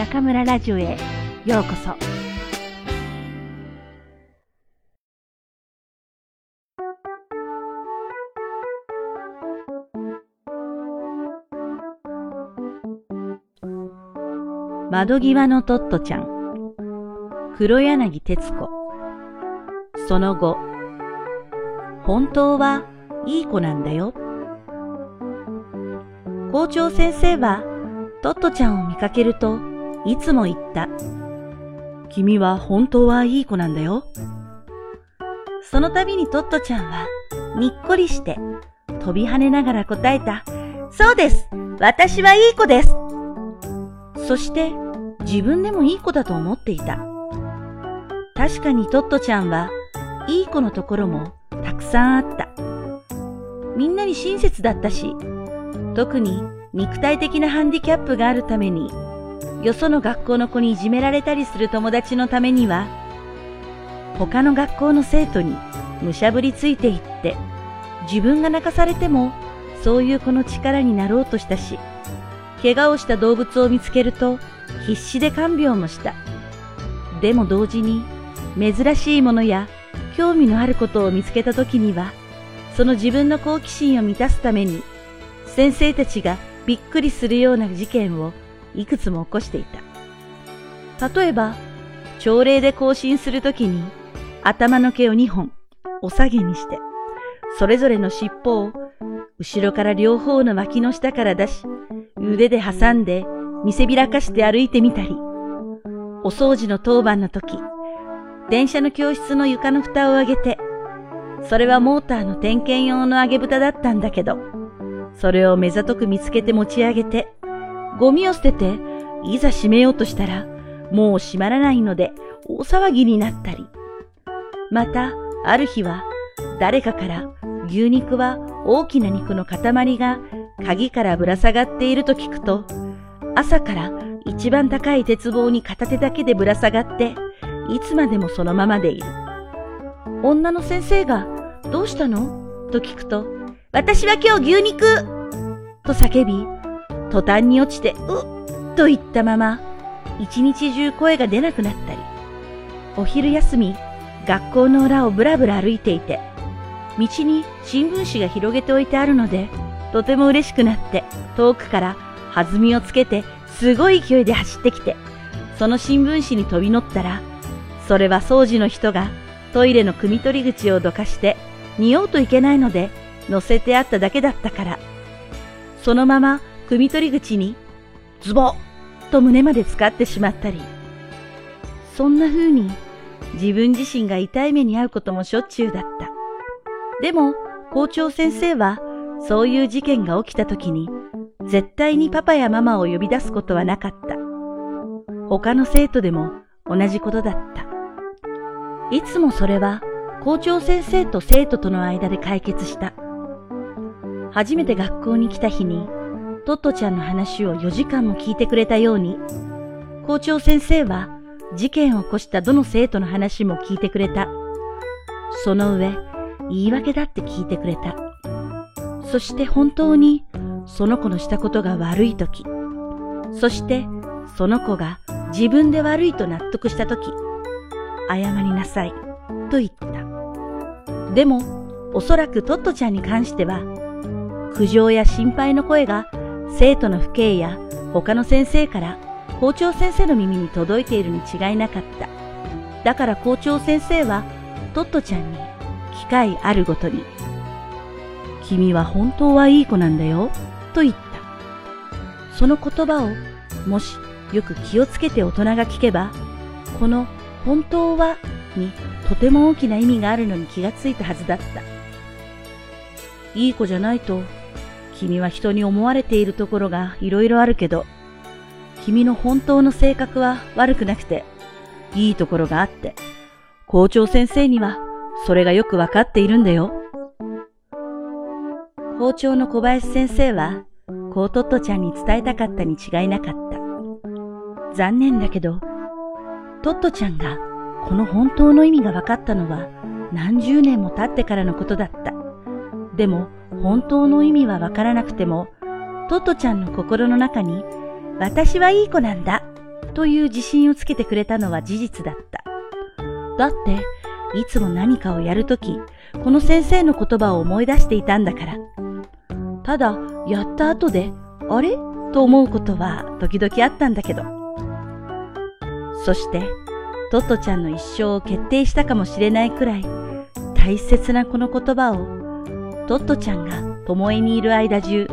中村ラジオへようこそ。窓際のトットちゃん、黒柳徹子。その後、本当はいい子なんだよ。校長先生はトットちゃんを見かけるといつも言った。君は本当はいい子なんだよ。その度にトットちゃんはにっこりして飛び跳ねながら答えた。そうです私はいい子ですそして自分でもいい子だと思っていた。確かにトットちゃんはいい子のところもたくさんあった。みんなに親切だったし、特に肉体的なハンディキャップがあるために、よその学校の子にいじめられたりする友達のためには、他の学校の生徒にむしゃぶりついていって、自分が泣かされてもそういう子の力になろうとしたし、怪我をした動物を見つけると必死で看病もした。でも同時に珍しいものや興味のあることを見つけた時には、その自分の好奇心を満たすために、先生たちがびっくりするような事件をいくつも起こしていた。例えば、朝礼で行進するときに頭の毛を2本お下げにして、それぞれの尻尾を後ろから両方の脇の下から出し、腕で挟んで見せびらかして歩いてみたり、お掃除の当番の時、電車の教室の床の蓋を上げて、それはモーターの点検用の揚げ蓋だったんだけど、それを目ざとく見つけて持ち上げて、ゴミを捨てて、いざ閉めようとしたら、もう閉まらないので大騒ぎになったり。また、ある日は、誰かから牛肉は大きな肉の塊が鍵からぶら下がっていると聞くと、朝から一番高い鉄棒に片手だけでぶら下がって、いつまでもそのままでいる。女の先生が、どうしたの？と聞くと、私は今日牛肉と叫び、途端に落ちて、うっと言ったまま、一日中声が出なくなったり、お昼休み、学校の裏をぶらぶら歩いていて、道に新聞紙が広げておいてあるので、とても嬉しくなって、遠くから弾みをつけて、すごい勢いで走ってきて、その新聞紙に飛び乗ったら、それは掃除の人がトイレの汲み取り口をどかして匂うといけないので乗せてあっただけだったから。そのまま汲み取り口にズボッと胸まで使ってしまったり。そんな風に自分自身が痛い目に遭うこともしょっちゅうだった。でも校長先生はそういう事件が起きた時に絶対にパパやママを呼び出すことはなかった。他の生徒でも同じことだった。いつもそれは校長先生と生徒との間で解決した。初めて学校に来た日に、トットちゃんの話を4時間も聞いてくれたように、校長先生は事件を起こしたどの生徒の話も聞いてくれた。その上、言い訳だって聞いてくれた。そして本当にその子のしたことが悪いとき、そしてその子が自分で悪いと納得したとき、謝りなさい、と言った。でも、おそらくトットちゃんに関しては、苦情や心配の声が生徒の父兄や他の先生から校長先生の耳に届いているに違いなかった。だから校長先生はトットちゃんに機会あるごとに、君は本当はいい子なんだよ、と言った。その言葉をもしよく気をつけて大人が聞けば、この本当はにとても大きな意味があるのに気がついたはずだった。いい子じゃないと、君は人に思われているところがいろいろあるけど、君の本当の性格は悪くなくて、いいところがあって、校長先生にはそれがよくわかっているんだよ。校長の小林先生は、こうトットちゃんに伝えたかったに違いなかった。残念だけど、トットちゃんがこの本当の意味が分かったのは何十年も経ってからのことだった。でも本当の意味は分からなくても、トットちゃんの心の中に私はいい子なんだという自信をつけてくれたのは事実だった。だって、いつも何かをやるとき、この先生の言葉を思い出していたんだから。ただ、やった後で、あれ？と思うことは時々あったんだけど。そして、トットちゃんの一生を決定したかもしれないくらい、大切なこの言葉を、トットちゃんが巴にいる間中、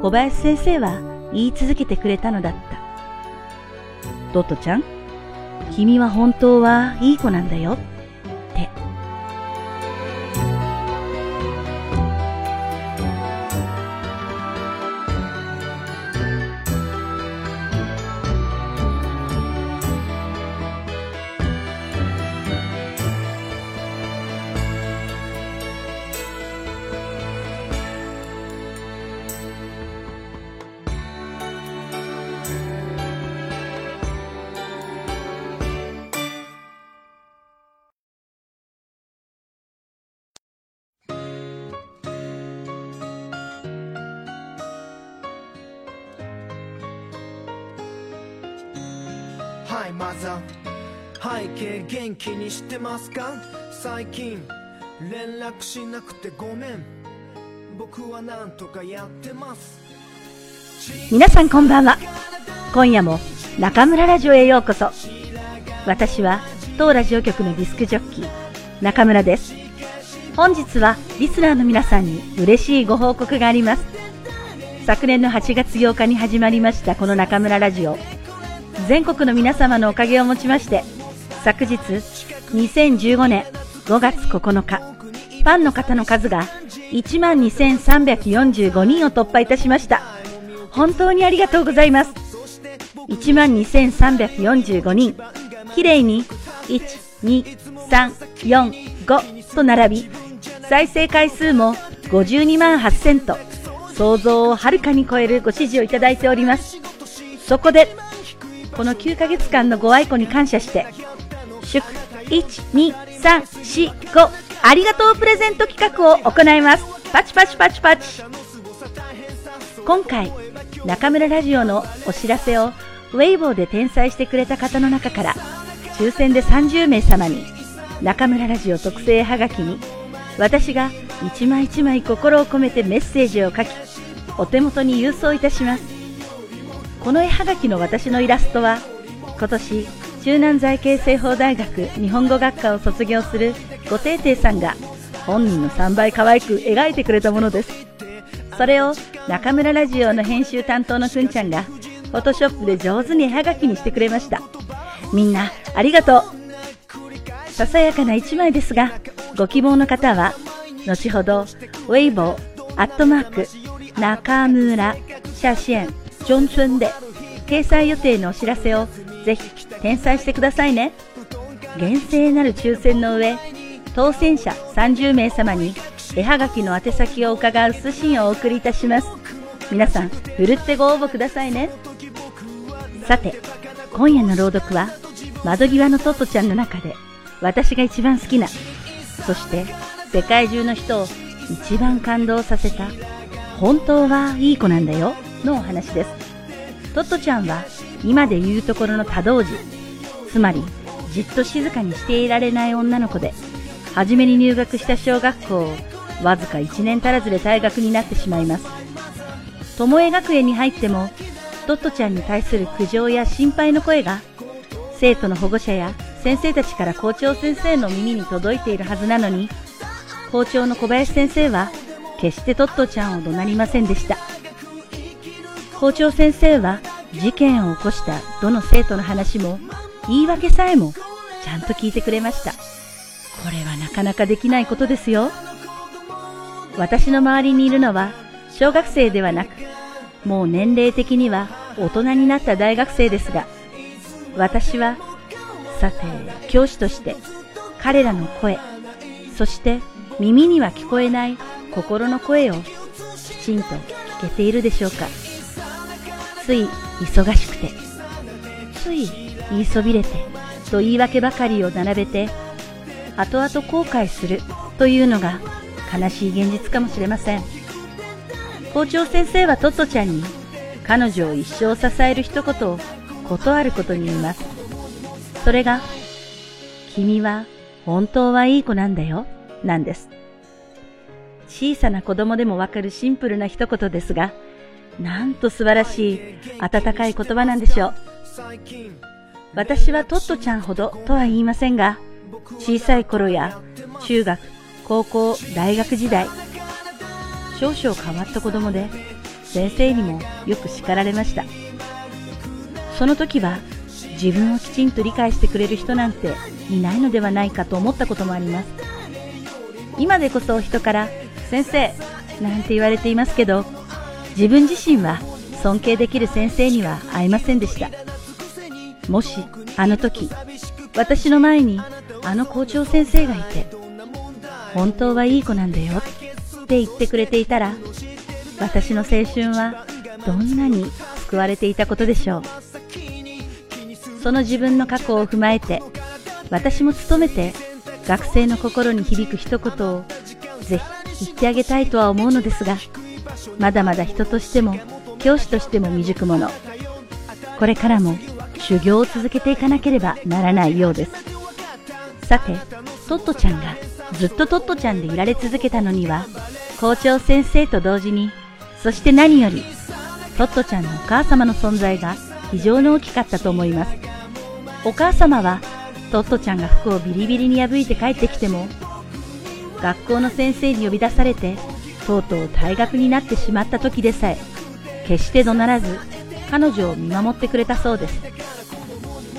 小林先生は言い続けてくれたのだった。トットちゃん、君は本当はいい子なんだよ。いマザー背景元気にしてますか？最近連絡しなくてごめん。僕はなんとかやってます。皆さんこんばんは。今夜も中村ラジオへようこそ。私は当ラジオ局のディスクジョッキー中村です。本日はリスナーの皆さんに嬉しいご報告があります。昨年の8月8日に始まりましたこの中村ラジオ。全国の皆様のおかげをもちまして、昨日、2015年5月9日、ファンの方の数が12,345人を突破いたしました。本当にありがとうございます。12,345人、きれいに1、2、3、4、5と並び、再生回数も52万8000と、想像をはるかに超えるご支持をいただいております。そこで、この9ヶ月間のご愛顧に感謝して、祝12345ありがとうプレゼント企画を行います。パチパチパチパチ。今回、中村ラジオのお知らせをウェイボーで転載してくれた方の中から、抽選で30名様に、中村ラジオ特製はがきに、私が一枚一枚心を込めてメッセージを書き、お手元に郵送いたします。この絵はがきの私のイラストは今年中南財系西方大学日本語学科を卒業するごていていさんが本人の3倍可愛く描いてくれたものです。それを中村ラジオの編集担当のくんちゃんがフォトショップで上手に絵はがきにしてくれました。みんなありがとう。ささやかな一枚ですがご希望の方は後ほどウェイボーアットマーク中村写真。ジョンチュンで掲載予定のお知らせをぜひ転載してくださいね。厳正なる抽選の上、当選者30名様に絵はがきの宛先を伺う通信をお送りいたします。皆さん、ふるってご応募くださいね。さて、今夜の朗読は、窓際のトットちゃんの中で、私が一番好きな、そして世界中の人を一番感動させた、本当はいい子なんだよ。のお話です。トットちゃんは今で言うところの多動児、つまりじっと静かにしていられない女の子で、初めに入学した小学校をわずか1年足らずで退学になってしまいます。巴学園に入っても、トットちゃんに対する苦情や心配の声が、生徒の保護者や先生たちから校長先生の耳に届いているはずなのに、校長の小林先生は決してトットちゃんを怒鳴りませんでした。校長先生は事件を起こしたどの生徒の話も言い訳さえもちゃんと聞いてくれました。これはなかなかできないことですよ。私の周りにいるのは小学生ではなく、もう年齢的には大人になった大学生ですが、私は、さて、教師として彼らの声、そして耳には聞こえない心の声をきちんと聞けているでしょうか。つい忙しくて、つい言いそびれてと言い訳ばかりを並べて、後々後悔するというのが悲しい現実かもしれません。校長先生はトットちゃんに彼女を一生支える一言をことあることに言います。それが、君は本当はいい子なんだよ、なんです。小さな子供でもわかるシンプルな一言ですが、なんと素晴らしい温かい言葉なんでしょう。私はトットちゃんほどとは言いませんが、小さい頃や中学、高校、大学時代、少々変わった子供で先生にもよく叱られました。その時は自分をきちんと理解してくれる人なんていないのではないかと思ったこともあります。今でこそ人から先生なんて言われていますけど、自分自身は尊敬できる先生には会えませんでした。もしあの時、私の前にあの校長先生がいて、本当はいい子なんだよって言ってくれていたら、私の青春はどんなに救われていたことでしょう。その自分の過去を踏まえて、私も努めて学生の心に響く一言をぜひ言ってあげたいとは思うのですが、まだまだ人としても教師としても未熟者。これからも修行を続けていかなければならないようです。さて、トットちゃんがずっとトットちゃんでいられ続けたのには、校長先生と同時に、そして何より、トットちゃんのお母様の存在が非常に大きかったと思います。お母様は、トットちゃんが服をビリビリに破いて帰ってきても、学校の先生に呼び出されて、とうとう退学になってしまった時でさえ、決して怒鳴らず、彼女を見守ってくれたそうです。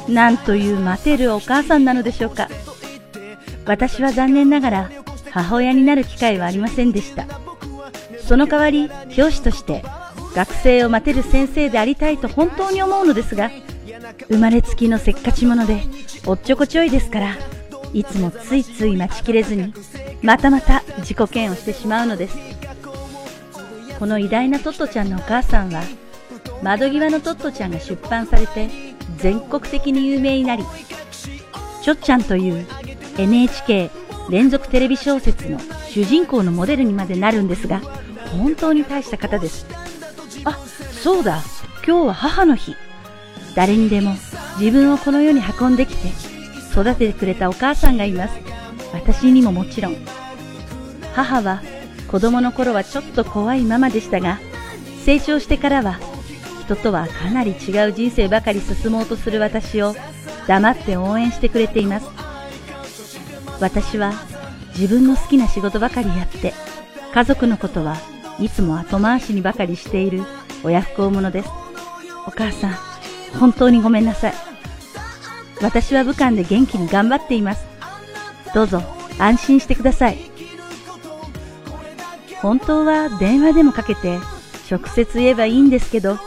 なんという待てるお母さんなのでしょうか。私は残念ながら母親になる機会はありませんでした。その代わり、教師として学生を待てる先生でありたいと本当に思うのですが、生まれつきのせっかち者で、おっちょこちょいですから、いつもついつい待ちきれずに、またまた自己嫌悪してしまうのです。この偉大なトットちゃんのお母さんは、窓際のトットちゃんが出版されて、全国的に有名になり、ちょっちゃんという NHK 連続テレビ小説の主人公のモデルにまでなるんですが、本当に大した方です。あ、そうだ、今日は母の日。誰にでも自分をこの世に運んできて育ててくれたお母さんがいます。私にももちろん。母は子供の頃はちょっと怖いママでしたが、成長してからは人とはかなり違う人生ばかり進もうとする私を黙って応援してくれています。私は自分の好きな仕事ばかりやって、家族のことはいつも後回しにばかりしている親不孝者です。お母さん、本当にごめんなさい。私は武漢で元気に頑張っています。どうぞ安心してください。本当は電話でもかけて直接言えばいいんですけど、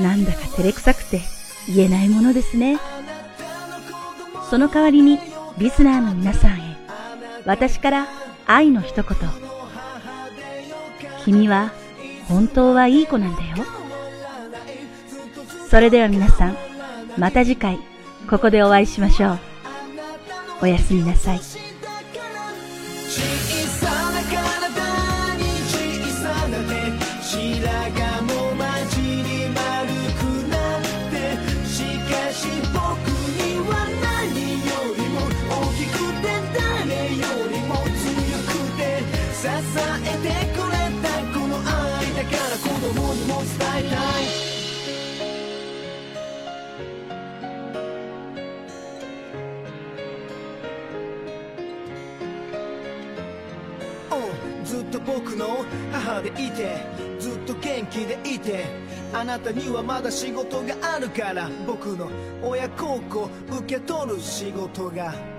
なんだか照れくさくて言えないものですね。その代わりにリスナーの皆さんへ、私から愛の一言。君は本当はいい子なんだよ。それでは皆さん、また次回、ここでお会いしましょう。おやすみなさい。ずっと僕の母でいてずっと元気でいてあなたにはまだ仕事があるから僕の親孝行受け取る仕事が。